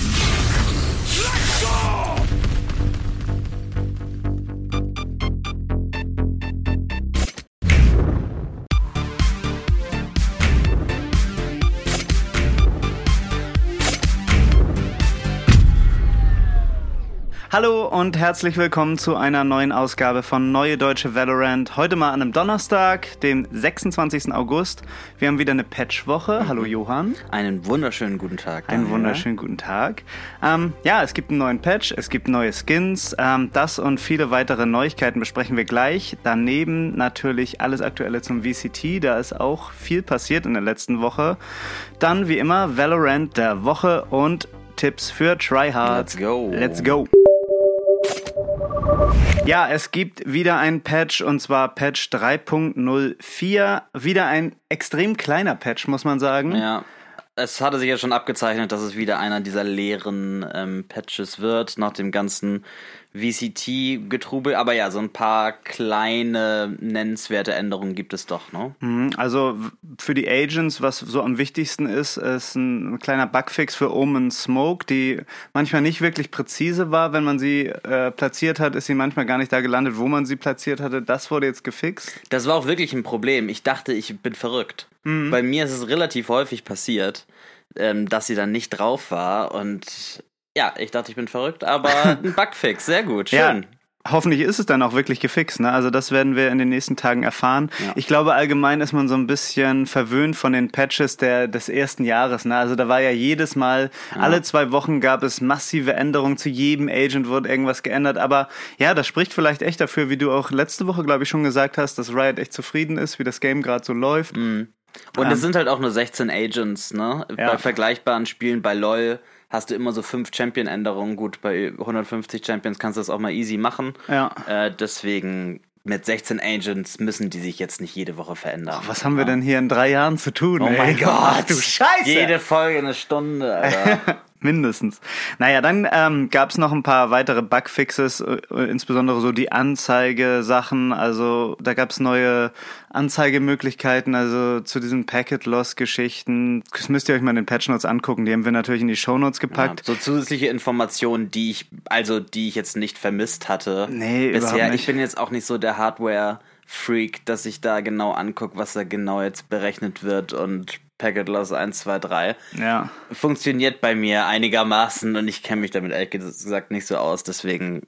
Let's go! Hallo und herzlich willkommen zu einer neuen Ausgabe von Neue Deutsche Valorant. Heute mal an einem Donnerstag, dem 26. August. Wir haben wieder eine Patch-Woche. Hallo Johann. Einen wunderschönen guten Tag. Einen Daniel. wunderschönen guten Tag. Ähm, ja, es gibt einen neuen Patch, es gibt neue Skins. Ähm, das und viele weitere Neuigkeiten besprechen wir gleich. Daneben natürlich alles Aktuelle zum VCT. Da ist auch viel passiert in der letzten Woche. Dann wie immer Valorant der Woche und Tipps für Tryhard. Let's go. Let's go. Ja, es gibt wieder ein Patch und zwar Patch 3.04. Wieder ein extrem kleiner Patch, muss man sagen. Ja. Es hatte sich ja schon abgezeichnet, dass es wieder einer dieser leeren ähm, Patches wird, nach dem ganzen VCT-Getrubel. Aber ja, so ein paar kleine, nennenswerte Änderungen gibt es doch, ne? Mhm, Also für die Agents, was so am wichtigsten ist, ist ein kleiner Bugfix für Omen Smoke, die manchmal nicht wirklich präzise war. Wenn man sie äh, platziert hat, ist sie manchmal gar nicht da gelandet, wo man sie platziert hatte. Das wurde jetzt gefixt. Das war auch wirklich ein Problem. Ich dachte, ich bin verrückt. Bei mir ist es relativ häufig passiert, ähm, dass sie dann nicht drauf war. Und ja, ich dachte, ich bin verrückt, aber ein Bugfix, sehr gut, schön. Ja. Hoffentlich ist es dann auch wirklich gefixt. Ne? Also das werden wir in den nächsten Tagen erfahren. Ich glaube, allgemein ist man so ein bisschen verwöhnt von den Patches der, des ersten Jahres. Ne? Also da war ja jedes Mal, alle zwei Wochen gab es massive Änderungen. Zu jedem Agent wurde irgendwas geändert. Aber ja, das spricht vielleicht echt dafür, wie du auch letzte Woche, glaube ich, schon gesagt hast, dass Riot echt zufrieden ist, wie das Game gerade so läuft. Und es sind halt auch nur 16 Agents, ne? Ja. Bei vergleichbaren Spielen bei LoL hast du immer so fünf Champion-Änderungen. Gut, bei 150 Champions kannst du das auch mal easy machen. Ja. Äh, deswegen mit 16 Agents müssen die sich jetzt nicht jede Woche verändern. Was haben wir denn hier in drei Jahren zu tun? Oh ey? mein Gott! Ach, du Scheiße! Jede Folge eine Stunde, Alter. Mindestens. Naja, dann ähm, gab es noch ein paar weitere Bugfixes, äh, insbesondere so die Anzeigesachen. Also da gab es neue Anzeigemöglichkeiten, also zu diesen Packet-Loss-Geschichten. Das müsst ihr euch mal in den Patch Notes angucken. Die haben wir natürlich in die Show Notes Ja, gepackt. so zusätzliche Informationen, die ich, also die ich jetzt nicht vermisst hatte. Nee, bisher. überhaupt nicht. Ich bin jetzt auch nicht so der Hardware-Freak, dass ich da genau angucke, was da genau jetzt berechnet wird und Packet Loss 1, 2, 3. Ja. Funktioniert bei mir einigermaßen und ich kenne mich damit ehrlich gesagt nicht so aus, deswegen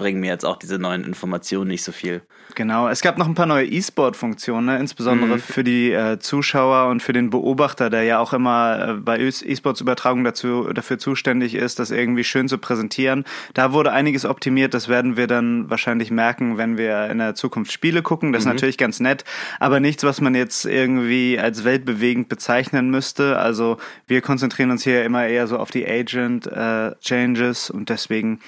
bringen mir jetzt auch diese neuen Informationen nicht so viel. Genau, es gab noch ein paar neue E-Sport-Funktionen, ne? insbesondere für die äh, Zuschauer und für den Beobachter, der ja auch immer äh, bei E-Sports-Übertragungen dazu dafür zuständig ist, das irgendwie schön zu präsentieren. Da wurde einiges optimiert, das werden wir dann wahrscheinlich merken, wenn wir in der Zukunft Spiele gucken. Das ist natürlich ganz nett, aber nichts, was man jetzt irgendwie als weltbewegend bezeichnen müsste. Also wir konzentrieren uns hier immer eher so auf die Agent-Changes und deswegen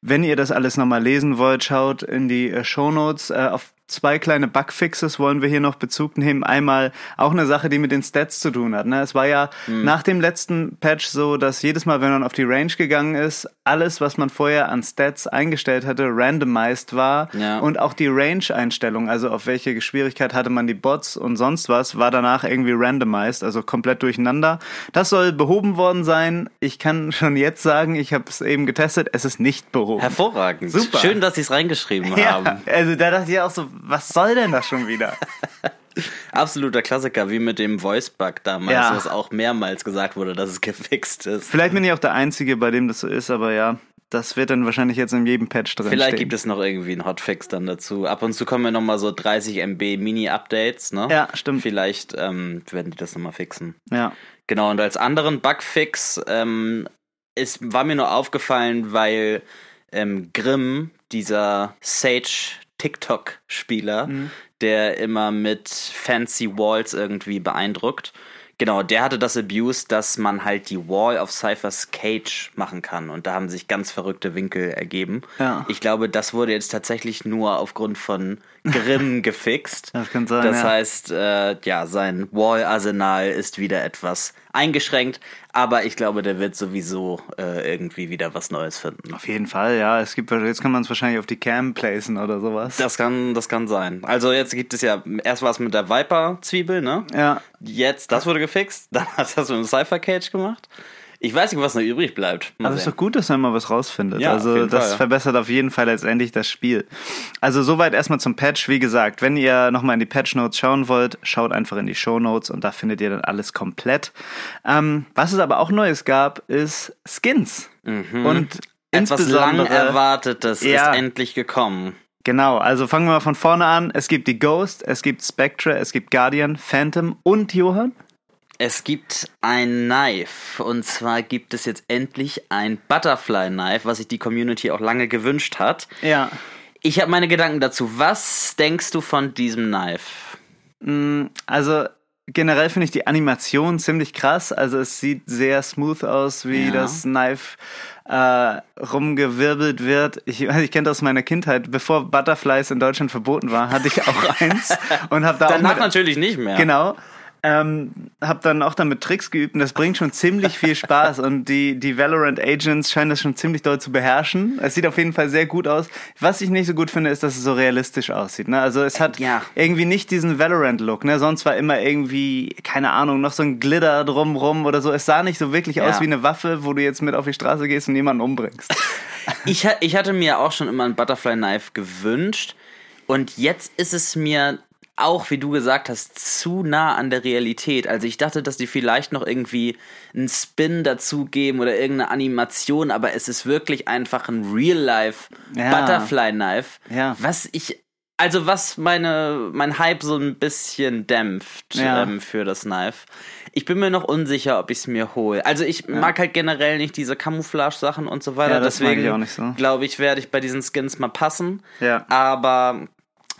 wenn ihr das alles nochmal lesen wollt, schaut in die äh, Shownotes. Äh, auf zwei kleine Bugfixes wollen wir hier noch Bezug nehmen. Einmal auch eine Sache, die mit den Stats zu tun hat. Ne? Es war ja nach dem letzten Patch so, dass jedes Mal, wenn man auf die Range gegangen ist, alles, was man vorher an Stats eingestellt hatte, randomized war. Ja. Und auch die Range-Einstellung, also auf welche Schwierigkeit hatte man die Bots und sonst was, war danach irgendwie randomized, also komplett durcheinander. Das soll behoben worden sein. Ich kann schon jetzt sagen, ich habe es eben getestet, es ist nicht behoben. Hervorragend. Super. Schön, dass sie es reingeschrieben Ja, haben. also da dachte ich auch so, was soll denn das schon wieder? Absoluter Klassiker, wie mit dem Voice-Bug damals, Ja. was auch mehrmals gesagt wurde, dass es gefixt ist. Vielleicht bin ich auch der Einzige, bei dem das so ist, aber ja, das wird dann wahrscheinlich jetzt in jedem Patch drin Vielleicht stehen. gibt es noch irgendwie einen Hotfix dann dazu. Ab und zu kommen ja nochmal so 30 MB Mini-Updates, ne? Ja, stimmt. Vielleicht ähm, werden die das nochmal fixen. Ja. Genau, und als anderen Bugfix ähm, ist, war mir nur aufgefallen, weil ähm, Grimm, dieser Sage TikTok-Spieler, der immer mit fancy Walls irgendwie beeindruckt, genau, der hatte das Abuse, dass man halt die Wall auf Cyphers Cage machen kann. Und da haben sich ganz verrückte Winkel ergeben. Ja. Ich glaube, das wurde jetzt tatsächlich nur aufgrund von Grimm gefixt. Das kann sein, Das ja. heißt, äh, ja, sein Wall-Arsenal ist wieder etwas eingeschränkt, aber ich glaube, der wird sowieso äh, irgendwie wieder was Neues finden. Auf jeden Fall, ja. Es gibt jetzt kann man es wahrscheinlich auf die Cam placen oder sowas. Das kann, das kann sein. Also jetzt gibt es ja erst was mit der Viper-Zwiebel, ne? Ja. Jetzt, das wurde gefixt, dann hat das mit dem Cypher Cage gemacht. Ich weiß nicht, was noch übrig bleibt. Mal Aber es ist doch gut, dass man mal was rausfindet. Ja, also das Fall, verbessert auf jeden Fall letztendlich das Spiel. Also soweit erstmal zum Patch. Wie gesagt, wenn ihr nochmal in die Patch Notes schauen wollt, schaut einfach in die Show Notes und da findet ihr dann alles komplett. Ähm, was es aber auch Neues gab, ist Skins. Mhm. Und etwas lang erwartetes ja, ist endlich gekommen. Genau, also fangen wir mal von vorne an. Es gibt die Ghost, es gibt Spectre, es gibt Guardian, Phantom und Johann. Es gibt ein Knife und zwar gibt es jetzt endlich ein Butterfly Knife, was sich die Community auch lange gewünscht hat. Ja. Ich habe meine Gedanken dazu. Was denkst du von diesem Knife? Mm, also generell finde ich die Animation ziemlich krass. Also es sieht sehr smooth aus, wie ja. das Knife äh, rumgewirbelt wird. Ich, ich kenne das aus meiner Kindheit. Bevor Butterflies in Deutschland verboten war, hatte ich auch eins und habe da Danach auch mit, natürlich nicht mehr. Genau. Ähm, hab dann auch damit Tricks geübt und das bringt schon ziemlich viel Spaß und die, die Valorant Agents scheinen das schon ziemlich doll zu beherrschen. Es sieht auf jeden Fall sehr gut aus. Was ich nicht so gut finde, ist, dass es so realistisch aussieht. Ne? Also es hat ja. irgendwie nicht diesen Valorant-Look. Ne? Sonst war immer irgendwie, keine Ahnung, noch so ein Glitter drumrum oder so. Es sah nicht so wirklich ja. aus wie eine Waffe, wo du jetzt mit auf die Straße gehst und jemanden umbringst. ich, ich hatte mir auch schon immer ein Butterfly Knife gewünscht. Und jetzt ist es mir auch, wie du gesagt hast, zu nah an der Realität. Also ich dachte, dass die vielleicht noch irgendwie einen Spin dazugeben oder irgendeine Animation, aber es ist wirklich einfach ein Real-Life ja. Butterfly-Knife, ja. was ich, also was meine, mein Hype so ein bisschen dämpft ja. ähm, für das Knife. Ich bin mir noch unsicher, ob ich es mir hole. Also ich mag halt generell nicht diese Camouflage-Sachen und so weiter. Deswegen so. glaube ich, werde ich bei diesen Skins mal passen. Aber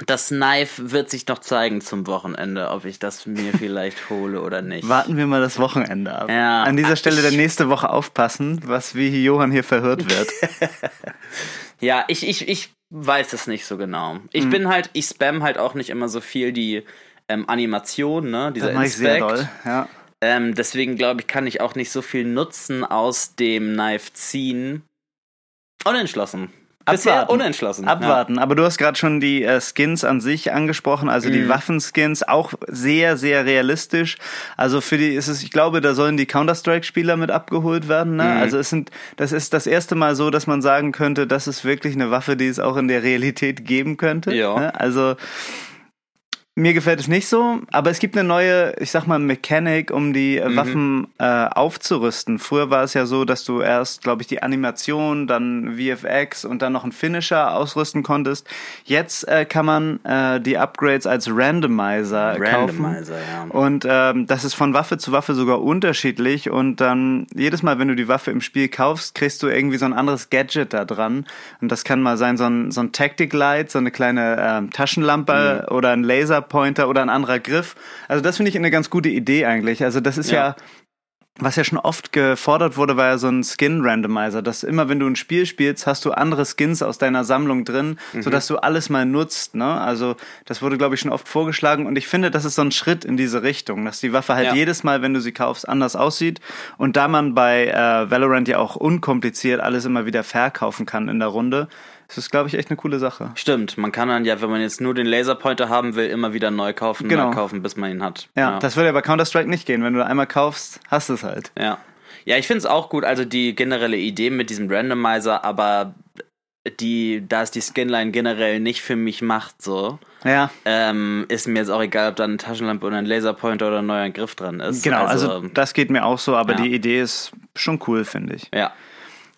das Knife wird sich noch zeigen zum Wochenende, ob ich das mir vielleicht hole oder nicht. Warten wir mal das Wochenende ab. Ja. An dieser Stelle der nächste Woche aufpassen, was wie Johann hier verhört wird. ja, ich, ich, ich weiß es nicht so genau. Ich hm. bin halt, ich spam halt auch nicht immer so viel die ähm, Animation, ne? Dieser das Inspect. Ich sehr doll, ja. Ähm, deswegen glaube ich, kann ich auch nicht so viel Nutzen aus dem Knife ziehen. Unentschlossen. Bisher unentschlossen. Abwarten. Ja. Aber du hast gerade schon die äh, Skins an sich angesprochen, also die mhm. Waffenskins, auch sehr, sehr realistisch. Also für die ist es, ich glaube, da sollen die Counter-Strike-Spieler mit abgeholt werden. Ne? Mhm. Also es sind, das ist das erste Mal so, dass man sagen könnte, das ist wirklich eine Waffe, die es auch in der Realität geben könnte. Ja. Ne? Also mir gefällt es nicht so, aber es gibt eine neue, ich sag mal, Mechanik, um die äh, mhm. Waffen äh, aufzurüsten. Früher war es ja so, dass du erst, glaube ich, die Animation, dann VFX und dann noch einen Finisher ausrüsten konntest. Jetzt äh, kann man äh, die Upgrades als Randomizer, Randomizer kaufen. Ja. Und ähm, das ist von Waffe zu Waffe sogar unterschiedlich. Und dann jedes Mal, wenn du die Waffe im Spiel kaufst, kriegst du irgendwie so ein anderes Gadget da dran. Und das kann mal sein, so ein, so ein Tactic Light, so eine kleine ähm, Taschenlampe mhm. oder ein Laser Pointer oder ein anderer Griff. Also das finde ich eine ganz gute Idee eigentlich. Also das ist ja. ja was ja schon oft gefordert wurde, war ja so ein Skin-Randomizer, dass immer, wenn du ein Spiel spielst, hast du andere Skins aus deiner Sammlung drin, mhm. sodass du alles mal nutzt. Ne? Also das wurde, glaube ich, schon oft vorgeschlagen und ich finde, das ist so ein Schritt in diese Richtung, dass die Waffe halt ja. jedes Mal, wenn du sie kaufst, anders aussieht und da man bei äh, Valorant ja auch unkompliziert alles immer wieder verkaufen kann in der Runde, das ist, glaube ich, echt eine coole Sache. Stimmt, man kann dann ja, wenn man jetzt nur den Laserpointer haben will, immer wieder neu kaufen, genau. neu kaufen, bis man ihn hat. Ja, ja. das würde ja bei Counter-Strike nicht gehen. Wenn du einmal kaufst, hast du es halt. Ja. Ja, ich finde es auch gut, also die generelle Idee mit diesem Randomizer, aber die, da es die Skinline generell nicht für mich macht, so, ja. ähm, ist mir jetzt auch egal, ob da eine Taschenlampe oder ein Laserpointer oder ein neuer Griff dran ist. Genau, also, also das geht mir auch so, aber ja. die Idee ist schon cool, finde ich. Ja.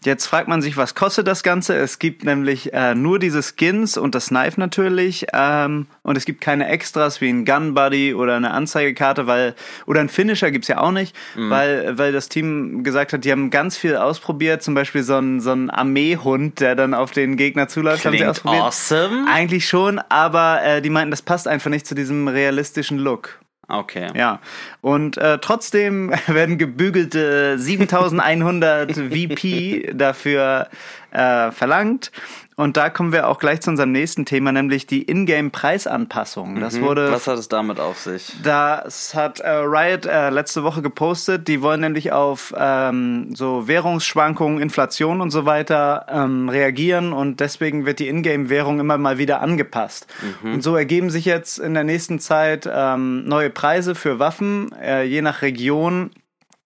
Jetzt fragt man sich, was kostet das Ganze? Es gibt nämlich äh, nur diese Skins und das Knife natürlich. Ähm, und es gibt keine Extras wie ein Gun Buddy oder eine Anzeigekarte, weil oder ein Finisher gibt's ja auch nicht, mhm. weil, weil das Team gesagt hat, die haben ganz viel ausprobiert. Zum Beispiel so ein, so ein Armeehund, der dann auf den Gegner zuläuft, Klingt haben sie ausprobiert. Awesome. Eigentlich schon, aber äh, die meinten, das passt einfach nicht zu diesem realistischen Look. Okay. Ja. Und äh, trotzdem werden gebügelte 7100 VP dafür äh, verlangt. Und da kommen wir auch gleich zu unserem nächsten Thema, nämlich die Ingame-Preisanpassung. Das mhm. wurde. Was hat es damit auf sich? Das hat äh, Riot äh, letzte Woche gepostet. Die wollen nämlich auf ähm, so Währungsschwankungen, Inflation und so weiter ähm, reagieren und deswegen wird die Ingame-Währung immer mal wieder angepasst. Mhm. Und so ergeben sich jetzt in der nächsten Zeit ähm, neue Preise für Waffen, äh, je nach Region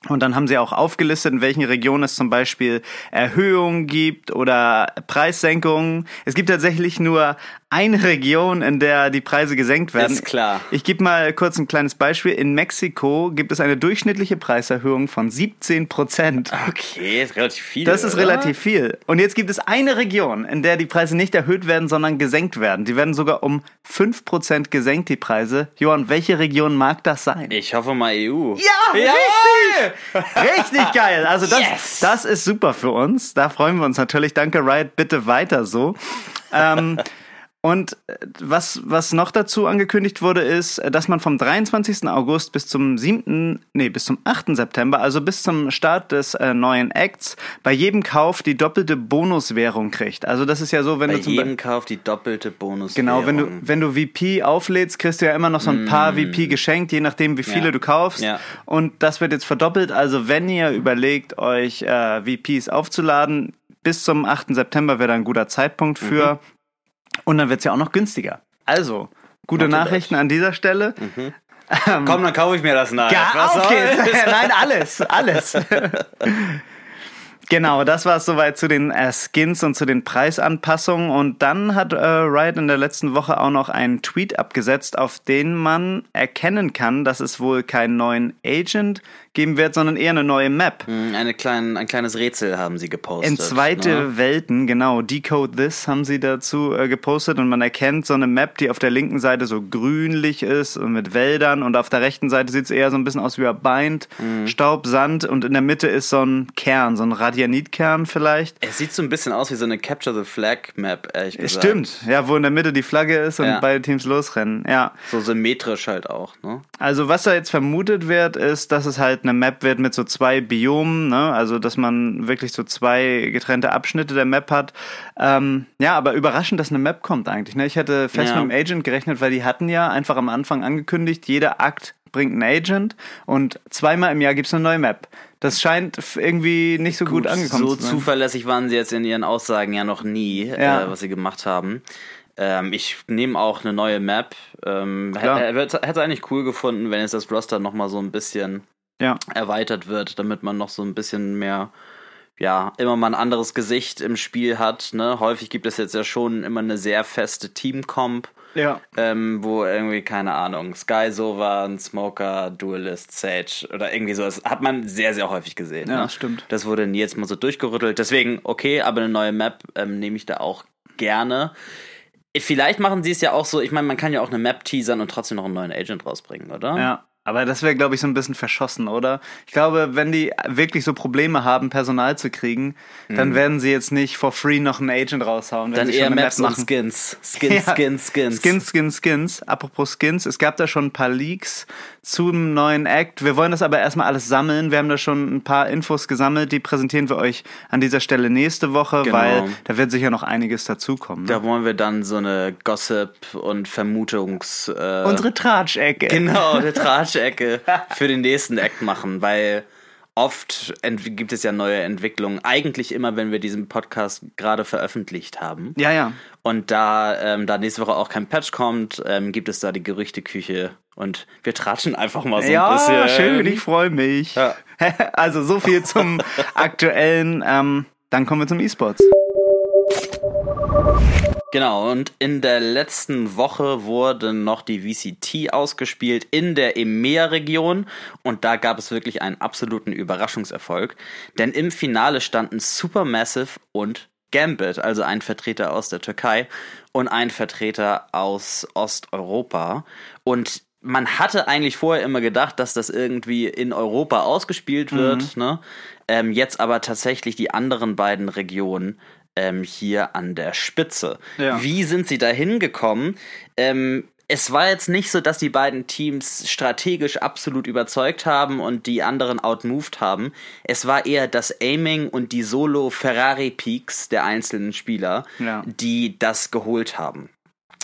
Und dann haben sie auch aufgelistet, in welchen Regionen es zum Beispiel Erhöhungen gibt oder Preissenkungen. Es gibt tatsächlich nur eine Region, in der die Preise gesenkt werden. Ist klar. Ich gebe mal kurz ein kleines Beispiel. In Mexiko gibt es eine durchschnittliche Preiserhöhung von 17 Prozent. Okay, ist relativ viel. Das ist oder? relativ viel. Und jetzt gibt es eine Region, in der die Preise nicht erhöht werden, sondern gesenkt werden. Die werden sogar um 5 Prozent gesenkt, die Preise. Johann, welche Region mag das sein? Ich hoffe mal EU. Ja, richtig! Richtig geil. Also das, Yes! das ist super für uns. Da freuen wir uns natürlich. Danke, Riot. Bitte weiter so. Ähm, und äh, was, was noch dazu angekündigt wurde, ist, äh, dass man vom 23. August bis zum 7., nee, bis zum 8. September, also bis zum Start des äh, neuen Acts, bei jedem Kauf die doppelte Bonuswährung kriegt. Also das ist ja so, wenn Bei du zum jedem Kauf die doppelte Bonus. Genau, wenn du, wenn du VP auflädst, kriegst du ja immer noch so ein paar VP geschenkt, je nachdem, wie viele Mm. Ja. du kaufst. Ja. Und das wird jetzt verdoppelt. Also, wenn ihr überlegt, euch äh, VPs aufzuladen, bis zum 8. September wäre da ein guter Zeitpunkt für. Und dann wird es ja auch noch günstiger. Also, gute too Nachrichten an dieser Stelle. Komm, dann kaufe ich mir das nach. Ja, Was auf soll's? geht's. Nein, alles, alles. Genau, das war es soweit zu den äh, Skins und zu den Preisanpassungen. Und dann hat äh, Riot in der letzten Woche auch noch einen Tweet abgesetzt, auf den man erkennen kann, dass es wohl keinen neuen Agent geben wird, sondern eher eine neue Map. Hm, Eine klein, ein kleines Rätsel haben sie gepostet. In zweite ne? Welten, genau. Decode This haben sie dazu äh, gepostet und man erkennt so eine Map, die auf der linken Seite so grünlich ist und mit Wäldern und auf der rechten Seite sieht es eher so ein bisschen aus wie Bind, Mhm. Staub, Sand und in der Mitte ist so ein Kern, so ein Radianitkern vielleicht. Es sieht so ein bisschen aus wie so eine Capture the Flag Map, ehrlich gesagt. Stimmt, ja, wo in der Mitte die Flagge ist und Ja. beide Teams losrennen. Ja. So symmetrisch halt auch, ne? Also was da jetzt vermutet wird, ist, dass es halt eine Map wird mit so zwei Biomen, ne? Also dass man wirklich so zwei getrennte Abschnitte der Map hat. Ähm, ja, aber überraschend, dass eine Map kommt eigentlich. Ne? Ich hätte fest Ja. mit dem Agent gerechnet, weil die hatten ja einfach am Anfang angekündigt, jeder Akt bringt einen Agent und zweimal im Jahr gibt's eine neue Map. Das scheint irgendwie nicht so gut, angekommen so zu sein. zuverlässig waren sie jetzt in ihren Aussagen ja noch nie, Ja. äh, was sie gemacht haben. Ähm, ich nehme auch eine neue Map. Ähm, hätte es eigentlich cool gefunden, wenn jetzt das Roster nochmal so ein bisschen Ja. erweitert wird, damit man noch so ein bisschen mehr, ja, immer mal ein anderes Gesicht im Spiel hat. Ne? Häufig gibt es jetzt ja schon immer eine sehr feste Team-Comp. Ja. Ähm, wo irgendwie, keine Ahnung, Sky Sovan, Smoker, Duelist, Sage oder irgendwie so, das hat man sehr, sehr häufig gesehen. Ja, ne? stimmt. Das wurde nie jetzt mal so durchgerüttelt. Deswegen, okay, aber eine neue Map ähm, nehme ich da auch gerne. Vielleicht machen sie es ja auch so, ich meine, man kann ja auch eine Map teasern und trotzdem noch einen neuen Agent rausbringen, oder? Ja. Aber das wäre, glaube ich, so ein bisschen verschossen, oder? Ich glaube, wenn die wirklich so Probleme haben, Personal zu kriegen, dann werden sie jetzt nicht for free noch einen Agent raushauen. Dann eher eine Map Maps und machen. Skins. Skins, Ja. Skins, Skins. Skins, Skins, Skins. Apropos Skins, es gab da schon ein paar Leaks zum neuen Act. Wir wollen das aber erstmal alles sammeln. Wir haben da schon ein paar Infos gesammelt, die präsentieren wir euch an dieser Stelle nächste Woche, Genau. weil da wird sicher noch einiges dazukommen. Ne? Da wollen wir dann so eine Gossip- und Vermutungs... Äh, Unsere Tratschecke. Genau, eine Tratschecke für den nächsten Act machen, weil oft gibt es ja neue Entwicklungen. Eigentlich immer, wenn wir diesen Podcast gerade veröffentlicht haben. Ja, ja. Und da, ähm, da nächste Woche auch kein Patch kommt, ähm, gibt es da die Gerüchteküche. Und wir tratschen einfach mal so ein Ja, bisschen. schön, ich freue mich. Ja. Also so viel zum aktuellen. Ähm, dann kommen wir zum E-Sports. Genau, und in der letzten Woche wurde noch die VCT ausgespielt in der EMEA-Region und da gab es wirklich einen absoluten Überraschungserfolg, denn im Finale standen Supermassive und Gambit, also ein Vertreter aus der Türkei und ein Vertreter aus Osteuropa. Und man hatte eigentlich vorher immer gedacht, dass das irgendwie in Europa ausgespielt wird, ne? Ähm, jetzt aber tatsächlich die anderen beiden Regionen ähm, hier an der Spitze. Ja. Wie sind sie da hingekommen? Ähm, es war jetzt nicht so, dass die beiden Teams strategisch absolut überzeugt haben und die anderen outmoved haben. Es war eher das Aiming und die Solo-Ferrari-Peaks der einzelnen Spieler, Ja. die das geholt haben.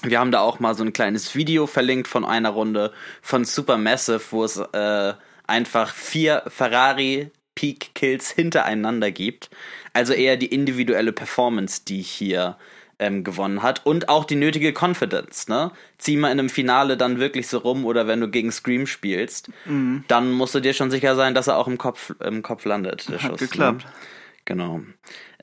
Wir haben da auch mal so ein kleines Video verlinkt von einer Runde von Supermassive, wo es äh, einfach vier Ferrari Peak Kills hintereinander gibt. Also eher die individuelle Performance, die hier ähm, gewonnen hat und auch die nötige Confidence. Ne? Zieh mal in einem Finale dann wirklich so rum oder wenn du gegen Scream spielst, mhm. dann musst du dir schon sicher sein, dass er auch im Kopf, im Kopf landet. Der Hat Schuss, geklappt. Ne? Genau.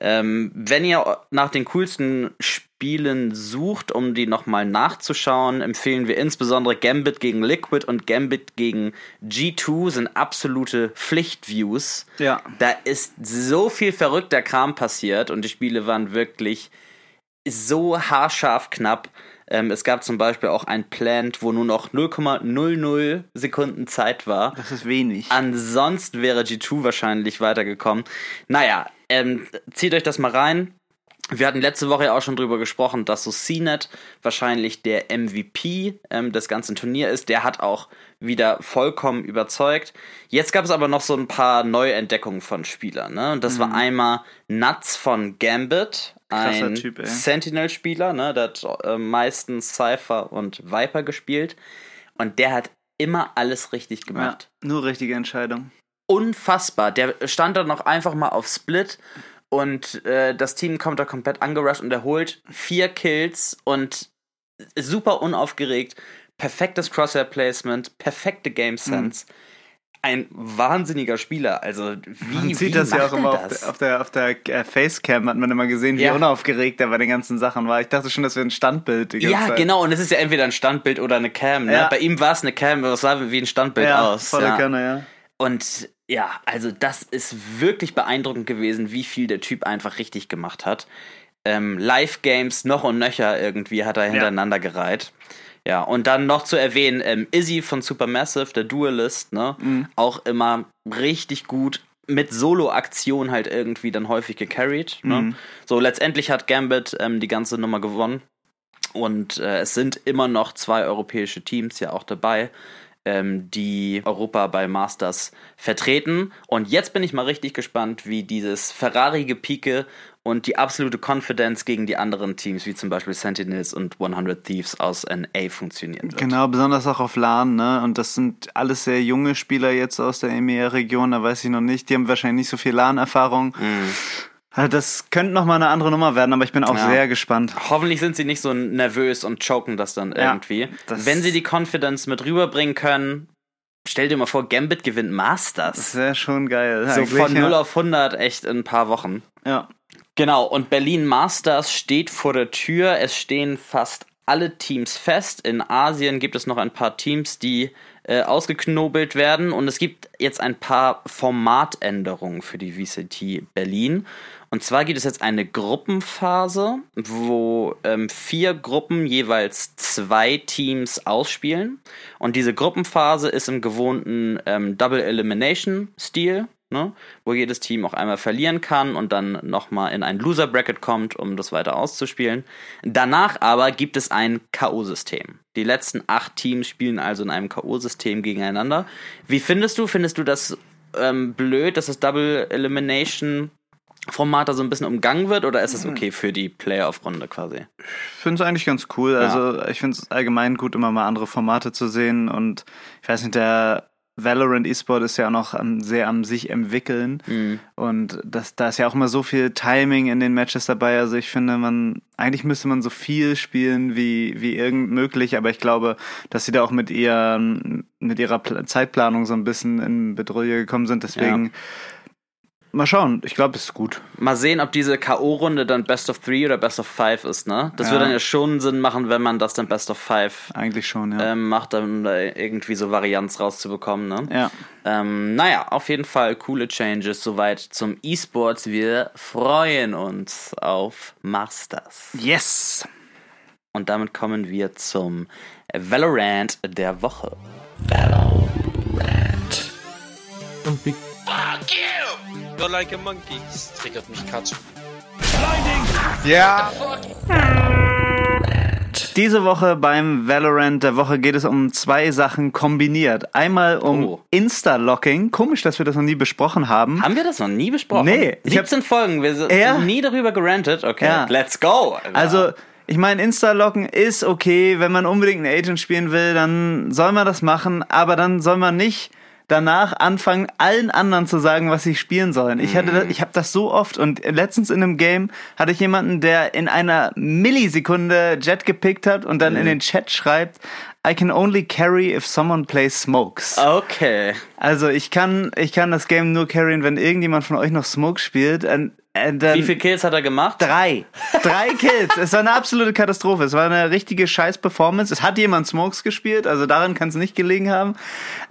Ähm, wenn ihr nach den coolsten Spielen sucht, um die nochmal nachzuschauen, empfehlen wir insbesondere Gambit gegen Liquid und Gambit gegen G2 sind absolute Pflichtviews. Ja. Da ist so viel verrückter Kram passiert und die Spiele waren wirklich so haarscharf knapp. Ähm, es gab zum Beispiel auch ein Plant, wo nur noch 0,00 Sekunden Zeit war. Das ist wenig. Ansonsten wäre G2 wahrscheinlich weitergekommen. Naja, ähm, zieht euch das mal rein. Wir hatten letzte Woche ja auch schon drüber gesprochen, dass so CNET wahrscheinlich der MVP ähm, des ganzen Turniers ist. Der hat auch wieder vollkommen überzeugt. Jetzt gab es aber noch so ein paar Neuentdeckungen von Spielern. Ne? Und das mhm. war einmal Nuts von Gambit, ein Sentinel-Spieler, ne? der hat äh, meistens Cypher und Viper gespielt. Und der hat immer alles richtig gemacht. Ja, nur richtige Entscheidung. Unfassbar. Der stand dann noch einfach mal auf Split und äh, das Team kommt da komplett angerusht und er holt vier Kills und super unaufgeregt, perfektes Crosshair-Placement, perfekte Game Sense. Mhm ein wahnsinniger Spieler. Also wie Man sieht wie das ja auch immer auf, auf, der auf der äh, Facecam hat man immer gesehen, wie ja. unaufgeregt er bei den ganzen Sachen war. Ich dachte schon, das wäre ein Standbild. ja, Zeit. genau. Und es ist ja entweder ein Standbild oder eine Cam. Ne? Ja. Bei ihm war es eine Cam, aber es sah wie ein Standbild ja, aus. Volle ja. Kanne, ja. Und ja, also das ist wirklich beeindruckend gewesen, wie viel der Typ einfach richtig gemacht hat. Ähm, Live-Games noch und nöcher irgendwie hat er hintereinander gereiht. Ja, und dann noch zu erwähnen, ähm, Izzy von Supermassive, der Duelist, ne? Mhm. Auch immer richtig gut mit Solo-Aktion halt irgendwie dann häufig gecarried. Ne? Mhm. So, letztendlich hat Gambit ähm, die ganze Nummer gewonnen. Und äh, es sind immer noch zwei europäische Teams ja auch dabei ähm, die Europa bei Masters vertreten. Und jetzt bin ich mal richtig gespannt, wie dieses Ferrari-Gepike und die absolute Confidence gegen die anderen Teams, wie zum Beispiel Sentinels und 100 Thieves aus NA funktionieren wird. Genau, besonders auch auf LAN, ne? Und das sind alles sehr junge Spieler jetzt aus der EMEA-Region, da weiß ich noch nicht. Die haben wahrscheinlich nicht so viel LAN-Erfahrung. Mhm. Also das könnte noch mal eine andere Nummer werden, aber ich bin auch ja. sehr gespannt. Hoffentlich sind sie nicht so nervös und choken das dann irgendwie. Ja, das Wenn sie die Confidence mit rüberbringen können, stell dir mal vor, Gambit gewinnt Masters. Das wäre schon geil. So von 0 ja. auf 100 echt in ein paar Wochen. Ja. Genau, und Berlin Masters steht vor der Tür. Es stehen fast alle Teams fest. In Asien gibt es noch ein paar Teams, die äh, ausgeknobelt werden. Und es gibt jetzt ein paar Formatänderungen für die VCT Berlin. Und zwar gibt es jetzt eine Gruppenphase, wo ähm, vier Gruppen jeweils zwei Teams ausspielen. Und diese Gruppenphase ist im gewohnten ähm, Double Elimination Stil, ne? wo jedes Team auch einmal verlieren kann und dann nochmal in ein Loser Bracket kommt, um das weiter auszuspielen. Danach aber gibt es ein K.O.-System. Die letzten acht Teams spielen also in einem K.O.-System gegeneinander. Wie findest du? Findest du das ähm, blöd, dass das Double Elimination Format da so ein bisschen umgangen wird oder ist es okay für die Playoff-Runde quasi? Ich finde es eigentlich ganz cool. Ja. Also ich finde es allgemein gut, immer mal andere Formate zu sehen und ich weiß nicht, der Valorant E-Sport ist ja auch noch sehr am sich entwickeln mhm. und das, da ist ja auch immer so viel Timing in den Matches dabei. Also ich finde, man eigentlich müsste man so viel spielen wie wie irgend möglich, aber ich glaube, dass sie da auch mit ihren mit ihrer Zeitplanung so ein bisschen in Bedrohung gekommen sind. Deswegen ja Mal schauen, ich glaube, es ist gut. Mal sehen, ob diese K.O.-Runde dann Best of Three oder Best of Five ist, ne? Das ja. würde dann ja schon Sinn machen, wenn man das dann Best of Five eigentlich schon, ja. Ähm, macht, um da irgendwie so Varianz rauszubekommen, ne? Ja. Ähm, naja, auf jeden Fall coole Changes soweit zum E-Sports. Wir freuen uns auf Masters. Yes! Und damit kommen wir zum Valorant der Woche. Valorant. Und you! You're like a monkey. Das triggert mich Katsch. Ja. Diese Woche beim Valorant der Woche geht es um zwei Sachen kombiniert. Einmal um oh. Insta-Locking. Komisch, dass wir das noch nie besprochen haben. Haben wir das noch nie besprochen? Nee. 17 Folgen, wir sind ja. nie darüber gerantet. Okay, ja. let's go. Also, ich meine, Insta-Locken ist okay. Wenn man unbedingt einen Agent spielen will, dann soll man das machen. Aber dann soll man nicht danach anfangen, allen anderen zu sagen, was sie spielen sollen. Ich hatte, das, ich habe das so oft und letztens in einem Game hatte ich jemanden, der in einer Millisekunde Jet gepickt hat und dann in den Chat schreibt, I can only carry if someone plays smokes. Okay. Also ich kann, ich kann das Game nur carryen, wenn irgendjemand von euch noch Smoke spielt. Und, Wie viele Kills hat er gemacht? Drei. Drei Kills. Es war eine absolute Katastrophe. Es war eine richtige Scheiß-Performance. Es hat jemand Smokes gespielt, also daran kann es nicht gelegen haben.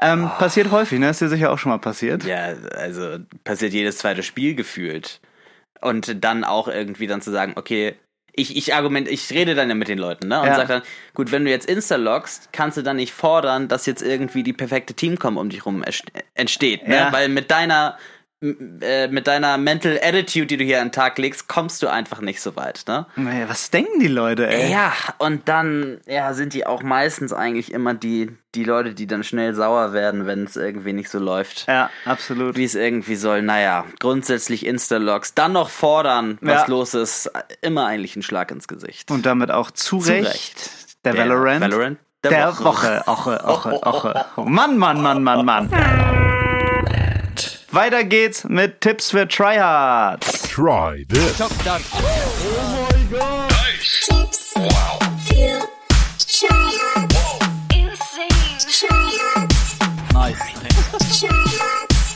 Ähm, Passiert häufig, ne? Ist dir sicher auch schon mal passiert. Ja, also passiert jedes zweite Spiel gefühlt. Und dann auch irgendwie dann zu sagen, okay, ich, ich argument, ich rede dann ja mit den Leuten, ne? Und Ja. sag dann, gut, wenn du jetzt Insta-loggst, kannst du dann nicht fordern, dass jetzt irgendwie die perfekte Teamcom um dich rum entsteht, ne? Ja. Weil mit deiner äh, mit deiner Mental Attitude, die du hier an den Tag legst, kommst du einfach nicht so weit, ne? Naja, was denken die Leute, ey? Ja, und dann ja, sind die auch meistens eigentlich immer die, die Leute, die dann schnell sauer werden, wenn es irgendwie nicht so läuft Ja, absolut. wie es irgendwie soll. Naja, grundsätzlich Insta-Logs, dann noch fordern, was Ja. los ist, immer eigentlich ein Schlag ins Gesicht. Und damit auch zu, Zu Recht, Recht. der, Valorant, Valorant der, der Woche. Woche. Woche, Woche, Woche. Oh, Mann, Mann, Mann, Mann, Mann. Weiter geht's mit Tipps für Tryhards. Try this. Tips. Wow. Feel. Tryhards. Insane. Tryhards. Nice. Tryhards.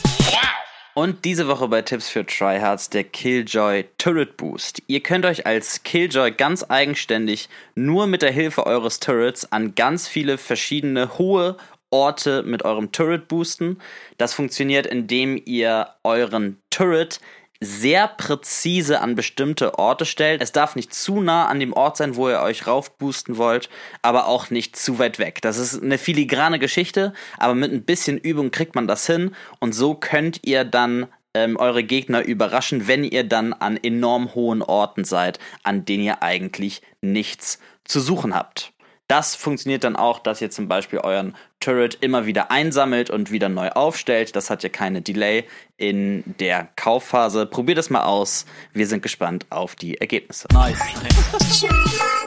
Und diese Woche bei Tipps für Tryhards der Killjoy Turret Boost. Ihr könnt euch als Killjoy ganz eigenständig nur mit der Hilfe eures Turrets an ganz viele verschiedene hohe Orte mit eurem Turret boosten. Das funktioniert, indem ihr euren Turret sehr präzise an bestimmte Orte stellt. Es darf nicht zu nah an dem Ort sein, wo ihr euch raufboosten wollt, aber auch nicht zu weit weg. Das ist eine filigrane Geschichte, aber mit ein bisschen Übung kriegt man das hin und so könnt ihr dann ähm, eure Gegner überraschen, wenn ihr dann an enorm hohen Orten seid, an denen ihr eigentlich nichts zu suchen habt. Das funktioniert dann auch, dass ihr zum Beispiel euren Turret immer wieder einsammelt und wieder neu aufstellt. Das hat ja keine Delay in der Kaufphase. Probiert es mal aus. Wir sind gespannt auf die Ergebnisse.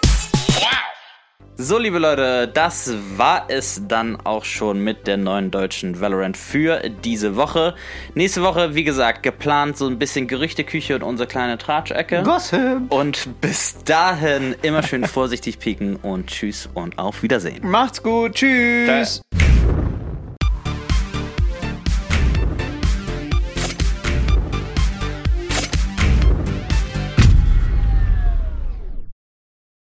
So, liebe Leute, das war es dann auch schon mit der neuen deutschen Valorant für diese Woche. Nächste Woche, wie gesagt, geplant so ein bisschen Gerüchteküche und unsere kleine Tratschecke. Gossip. Und bis dahin immer schön vorsichtig pieken und tschüss und auf Wiedersehen. Macht's gut. Tschüss.